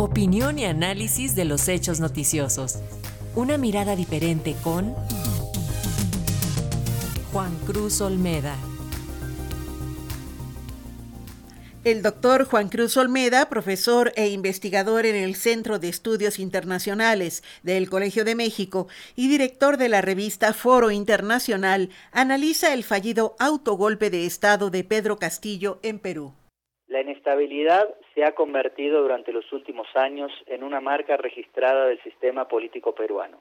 Opinión y análisis de los hechos noticiosos. Una mirada diferente con Juan Cruz Olmeda. El doctor Juan Cruz Olmeda, profesor e investigador en el Centro de Estudios Internacionales del Colegio de México y director de la revista Foro Internacional, analiza el fallido autogolpe de Estado de Pedro Castillo en Perú. La inestabilidad se ha convertido durante los últimos años en una marca registrada del sistema político peruano.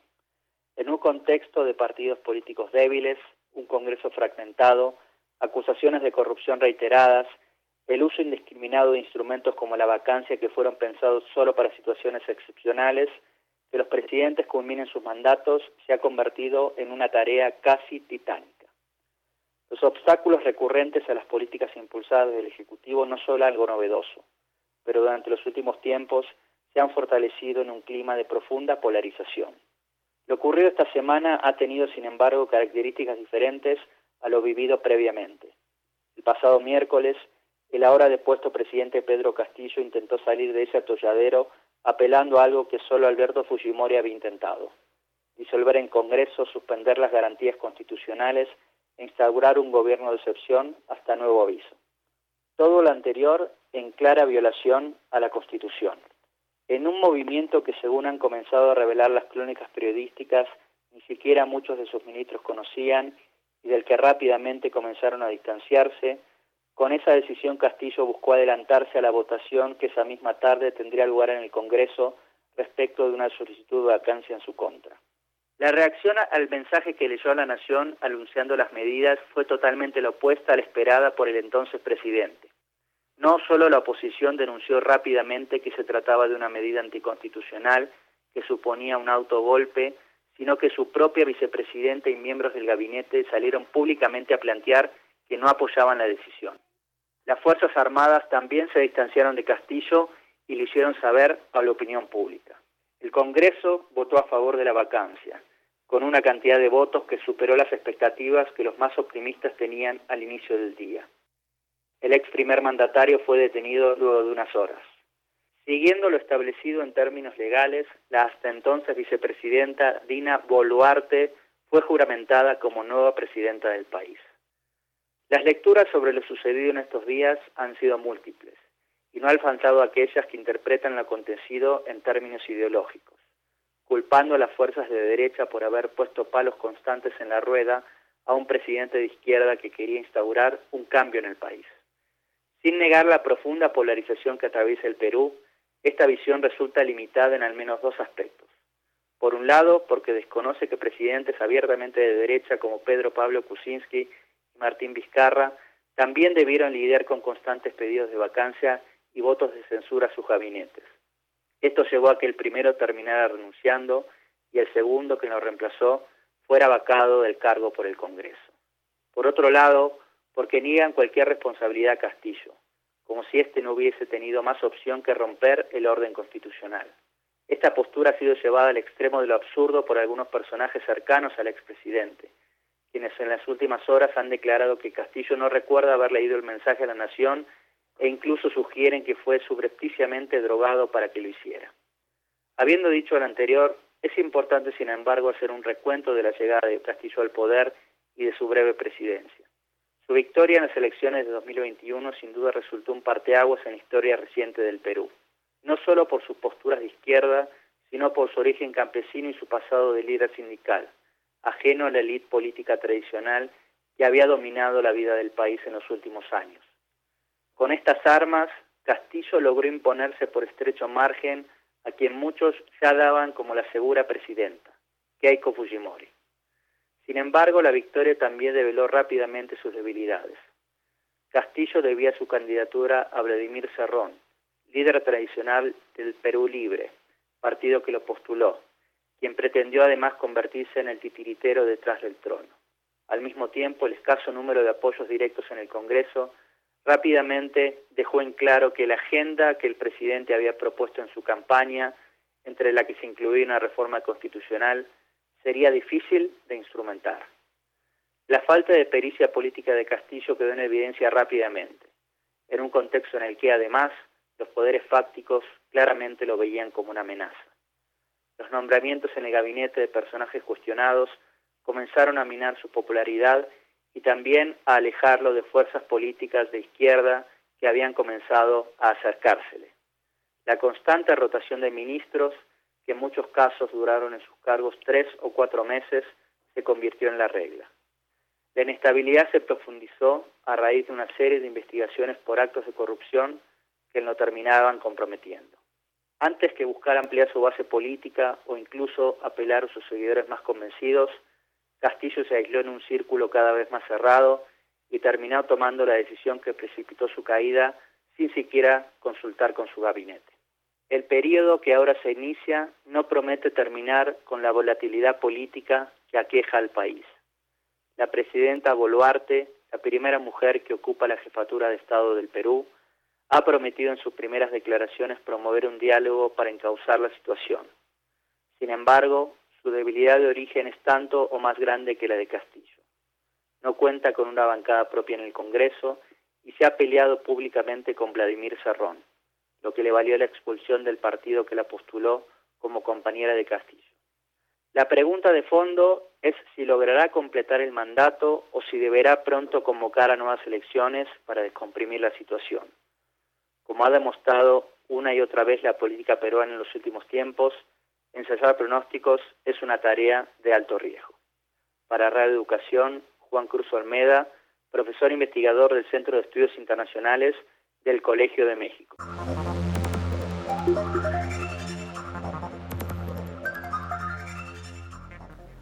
En un contexto de partidos políticos débiles, un Congreso fragmentado, acusaciones de corrupción reiteradas, el uso indiscriminado de instrumentos como la vacancia que fueron pensados solo para situaciones excepcionales, que los presidentes culminen sus mandatos, se ha convertido en una tarea casi titánica. Los obstáculos recurrentes a las políticas impulsadas del Ejecutivo no son algo novedoso, pero durante los últimos tiempos se han fortalecido en un clima de profunda polarización. Lo ocurrido esta semana ha tenido, sin embargo, características diferentes a lo vivido previamente. El pasado miércoles, el ahora depuesto presidente Pedro Castillo intentó salir de ese atolladero apelando a algo que solo Alberto Fujimori había intentado, disolver en Congreso, suspender las garantías constitucionales instaurar un gobierno de excepción hasta nuevo aviso. Todo lo anterior en clara violación a la Constitución. En un movimiento que según han comenzado a revelar las crónicas periodísticas, ni siquiera muchos de sus ministros conocían y del que rápidamente comenzaron a distanciarse, con esa decisión Castillo buscó adelantarse a la votación que esa misma tarde tendría lugar en el Congreso respecto de una solicitud de vacancia en su contra. La reacción al mensaje que leyó a la Nación anunciando las medidas fue totalmente la opuesta a la esperada por el entonces presidente. No solo la oposición denunció rápidamente que se trataba de una medida anticonstitucional que suponía un autogolpe, sino que su propia vicepresidenta y miembros del gabinete salieron públicamente a plantear que no apoyaban la decisión. Las Fuerzas Armadas también se distanciaron de Castillo y le hicieron saber a la opinión pública. El Congreso votó a favor de la vacancia, con una cantidad de votos que superó las expectativas que los más optimistas tenían al inicio del día. El ex primer mandatario fue detenido luego de unas horas. Siguiendo lo establecido en términos legales, la hasta entonces vicepresidenta Dina Boluarte fue juramentada como nueva presidenta del país. Las lecturas sobre lo sucedido en estos días han sido múltiples y no han faltado aquellas que interpretan lo acontecido en términos ideológicos, culpando a las fuerzas de derecha por haber puesto palos constantes en la rueda a un presidente de izquierda que quería instaurar un cambio en el país. Sin negar la profunda polarización que atraviesa el Perú, esta visión resulta limitada en al menos dos aspectos. Por un lado, porque desconoce que presidentes abiertamente de derecha como Pedro Pablo Kuczynski Martín Vizcarra, también debieron lidiar con constantes pedidos de vacancia y votos de censura a sus gabinetes. Esto llevó a que el primero terminara renunciando y el segundo, que lo reemplazó, fuera vacado del cargo por el Congreso. Por otro lado, porque niegan cualquier responsabilidad a Castillo, como si éste no hubiese tenido más opción que romper el orden constitucional. Esta postura ha sido llevada al extremo de lo absurdo por algunos personajes cercanos al expresidente, quienes en las últimas horas han declarado que Castillo no recuerda haber leído el mensaje a la nación e incluso sugieren que fue subrepticiamente drogado para que lo hiciera. Habiendo dicho lo anterior, es importante, sin embargo, hacer un recuento de la llegada de Castillo al poder y de su breve presidencia. Su victoria en las elecciones de 2021 sin duda resultó un parteaguas en la historia reciente del Perú, no solo por sus posturas de izquierda, sino por su origen campesino y su pasado de líder sindical ajeno a la élite política tradicional que había dominado la vida del país en los últimos años. Con estas armas, Castillo logró imponerse por estrecho margen a quien muchos ya daban como la segura presidenta, Keiko Fujimori. Sin embargo, la victoria también develó rápidamente sus debilidades. Castillo debía su candidatura a Vladimir Serrón, líder tradicional del Perú Libre, partido que lo postuló, quien pretendió además convertirse en el titiritero detrás del trono. Al mismo tiempo, el escaso número de apoyos directos en el Congreso rápidamente dejó en claro que la agenda que el presidente había propuesto en su campaña, entre la que se incluía una reforma constitucional, sería difícil de instrumentar. La falta de pericia política de Castillo quedó en evidencia rápidamente, en un contexto en el que además los poderes fácticos claramente lo veían como una amenaza. Los nombramientos en el gabinete de personajes cuestionados comenzaron a minar su popularidad y también a alejarlo de fuerzas políticas de izquierda que habían comenzado a acercársele. La constante rotación de ministros, que en muchos casos duraron en sus cargos tres o cuatro meses, se convirtió en la regla. La inestabilidad se profundizó a raíz de una serie de investigaciones por actos de corrupción que lo terminaban comprometiendo. Antes que buscar ampliar su base política o incluso apelar a sus seguidores más convencidos, Castillo se aisló en un círculo cada vez más cerrado y terminó tomando la decisión que precipitó su caída sin siquiera consultar con su gabinete. El periodo que ahora se inicia no promete terminar con la volatilidad política que aqueja al país. La presidenta Boluarte, la primera mujer que ocupa la jefatura de Estado del Perú, ha prometido en sus primeras declaraciones promover un diálogo para encauzar la situación. Sin embargo, su debilidad de origen es tanto o más grande que la de Castillo no cuenta con una bancada propia en el Congreso y se ha peleado públicamente con Vladimir Serrón, lo que le valió la expulsión del partido que la postuló como compañera de Castillo. La pregunta de fondo es si logrará completar el mandato o si deberá pronto convocar a nuevas elecciones para descomprimir la situación. Como ha demostrado una y otra vez la política peruana en los últimos tiempos, ensayar pronósticos es una tarea de alto riesgo. Para Radio Educación, Juan Cruz Olmeda, profesor investigador del Centro de Estudios Internacionales del Colegio de México.